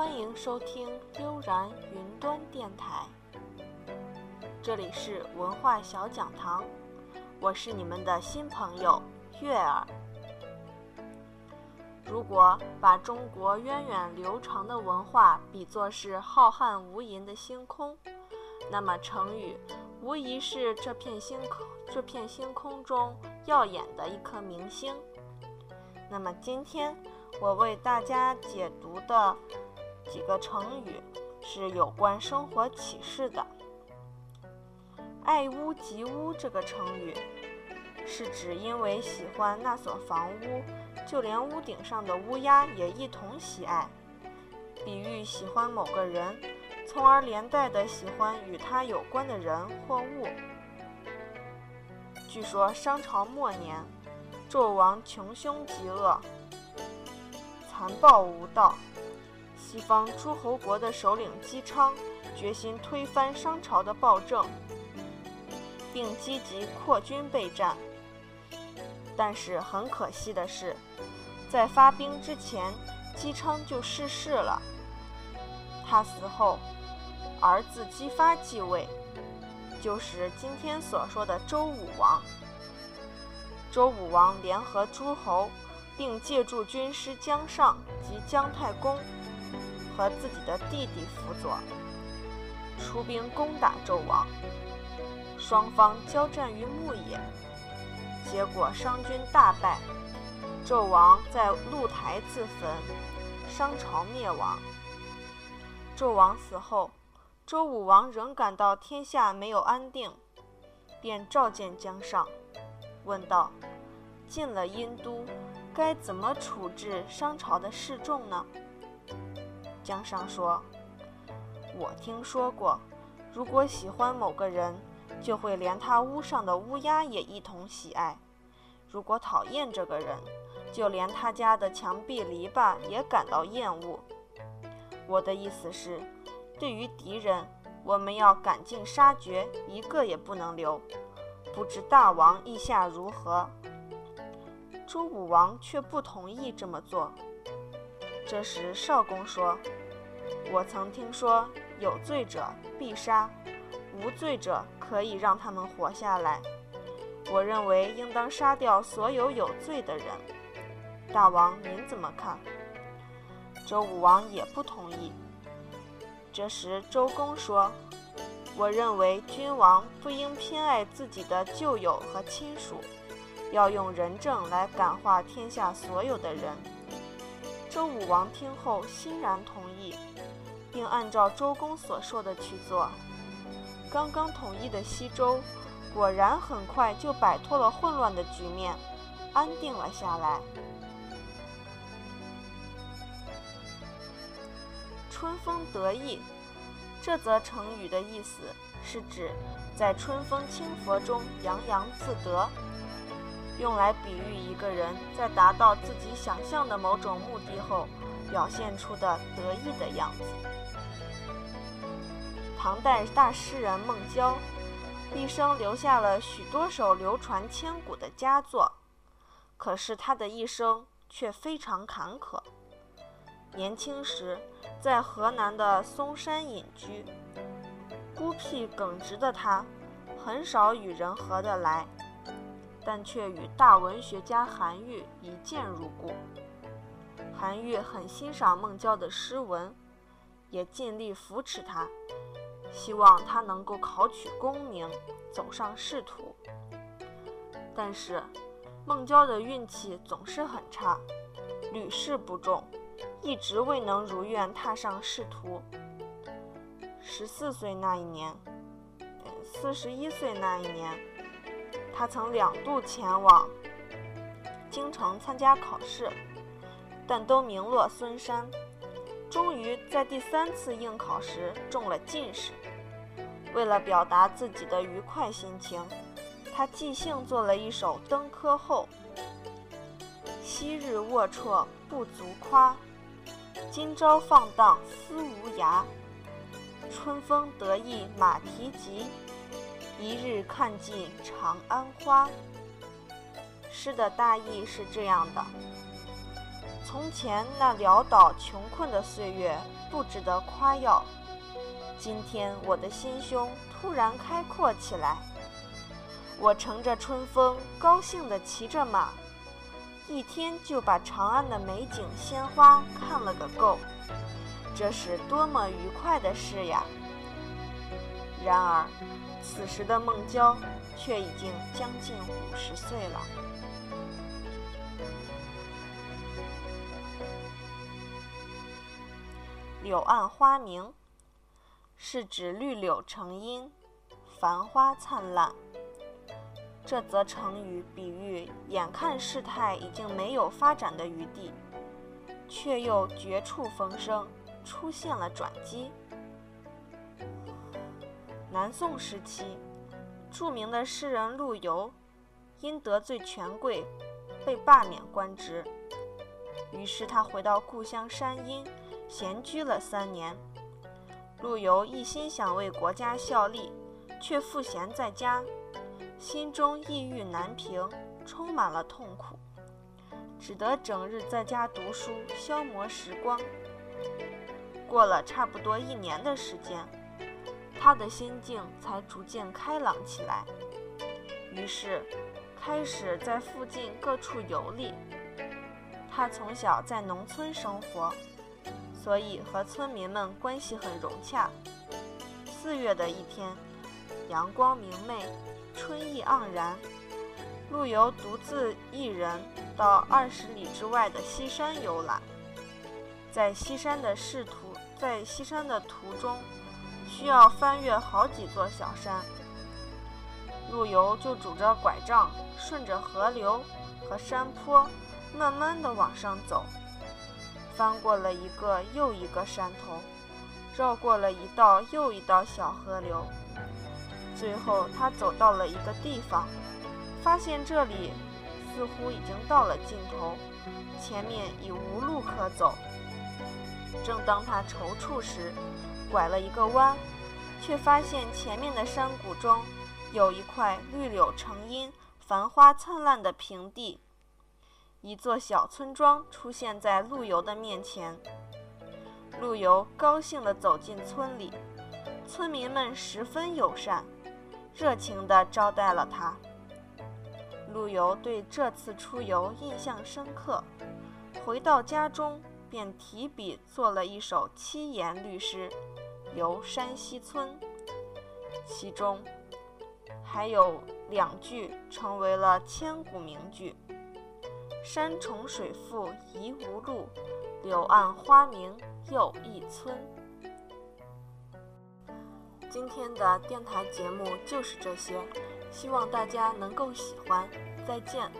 欢迎收听悠然云端电台，这里是文化小讲堂，我是你们的新朋友月儿。如果把中国源远流长的文化比作是浩瀚无垠的星空，那么成语无疑是这片星空这片星空中耀眼的一颗明星。那么今天我为大家解读的。几个成语是有关生活启示的。爱屋及乌这个成语，是指因为喜欢那所房屋，就连屋顶上的乌鸦也一同喜爱，比喻喜欢某个人，从而连带的喜欢与他有关的人或物。据说商朝末年，纣王穷凶极恶，残暴无道。西方诸侯国的首领姬昌决心推翻商朝的暴政，并积极扩军备战。但是很可惜的是，在发兵之前，姬昌就逝世了。他死后，儿子姬发继位，就是今天所说的周武王。周武王联合诸侯，并借助军师姜尚及姜太公。和自己的弟弟辅佐，出兵攻打纣王，双方交战于牧野，结果商军大败，纣王在露台自焚，商朝灭亡。纣王死后，周武王仍感到天下没有安定，便召见姜尚，问道：“进了殷都，该怎么处置商朝的示众呢？”江上说：“我听说过，如果喜欢某个人，就会连他屋上的乌鸦也一同喜爱；如果讨厌这个人，就连他家的墙壁篱笆也感到厌恶。我的意思是，对于敌人，我们要赶尽杀绝，一个也不能留。不知大王意下如何？”周武王却不同意这么做。这时，少公说。我曾听说，有罪者必杀，无罪者可以让他们活下来。我认为应当杀掉所有有罪的人。大王，您怎么看？周武王也不同意。这时，周公说：“我认为君王不应偏爱自己的旧友和亲属，要用仁政来感化天下所有的人。”周武王听后欣然同意。并按照周公所说的去做。刚刚统一的西周，果然很快就摆脱了混乱的局面，安定了下来。春风得意，这则成语的意思是指在春风轻拂中洋洋自得，用来比喻一个人在达到自己想象的某种目的后，表现出的得意的样子。唐代大诗人孟郊，一生留下了许多首流传千古的佳作，可是他的一生却非常坎坷。年轻时在河南的嵩山隐居，孤僻耿直的他，很少与人合得来，但却与大文学家韩愈一见如故。韩愈很欣赏孟郊的诗文，也尽力扶持他。希望他能够考取功名，走上仕途。但是，孟郊的运气总是很差，屡试不中，一直未能如愿踏上仕途。十四岁那一年，四十一岁那一年，他曾两度前往京城参加考试，但都名落孙山。终于在第三次应考时中了进士。为了表达自己的愉快心情，他即兴做了一首《登科后》：“昔日龌龊不足夸，今朝放荡思无涯。春风得意马蹄疾，一日看尽长安花。”诗的大意是这样的。从前那潦倒穷困的岁月，不值得夸耀。今天我的心胸突然开阔起来，我乘着春风，高兴地骑着马，一天就把长安的美景鲜花看了个够。这是多么愉快的事呀！然而，此时的孟郊却已经将近五十岁了。柳暗花明，是指绿柳成荫，繁花灿烂。这则成语比喻眼看事态已经没有发展的余地，却又绝处逢生。出现了转机。南宋时期，著名的诗人陆游因得罪权贵，被罢免官职。于是他回到故乡山阴，闲居了三年。陆游一心想为国家效力，却赋闲在家，心中抑郁难平，充满了痛苦，只得整日在家读书，消磨时光。过了差不多一年的时间，他的心境才逐渐开朗起来。于是，开始在附近各处游历。他从小在农村生活，所以和村民们关系很融洽。四月的一天，阳光明媚，春意盎然。陆游独自一人到二十里之外的西山游览，在西山的仕途。在西山的途中，需要翻越好几座小山。陆游就拄着拐杖，顺着河流和山坡，慢慢地往上走，翻过了一个又一个山头，绕过了一道又一道小河流。最后，他走到了一个地方，发现这里似乎已经到了尽头，前面已无路可走。正当他踌躇时，拐了一个弯，却发现前面的山谷中有一块绿柳成荫、繁花灿烂的平地，一座小村庄出现在陆游的面前。陆游高兴地走进村里，村民们十分友善，热情地招待了他。陆游对这次出游印象深刻，回到家中。便提笔做了一首七言律诗《游山西村》，其中还有两句成为了千古名句：“山重水复疑无路，柳暗花明又一村。”今天的电台节目就是这些，希望大家能够喜欢。再见。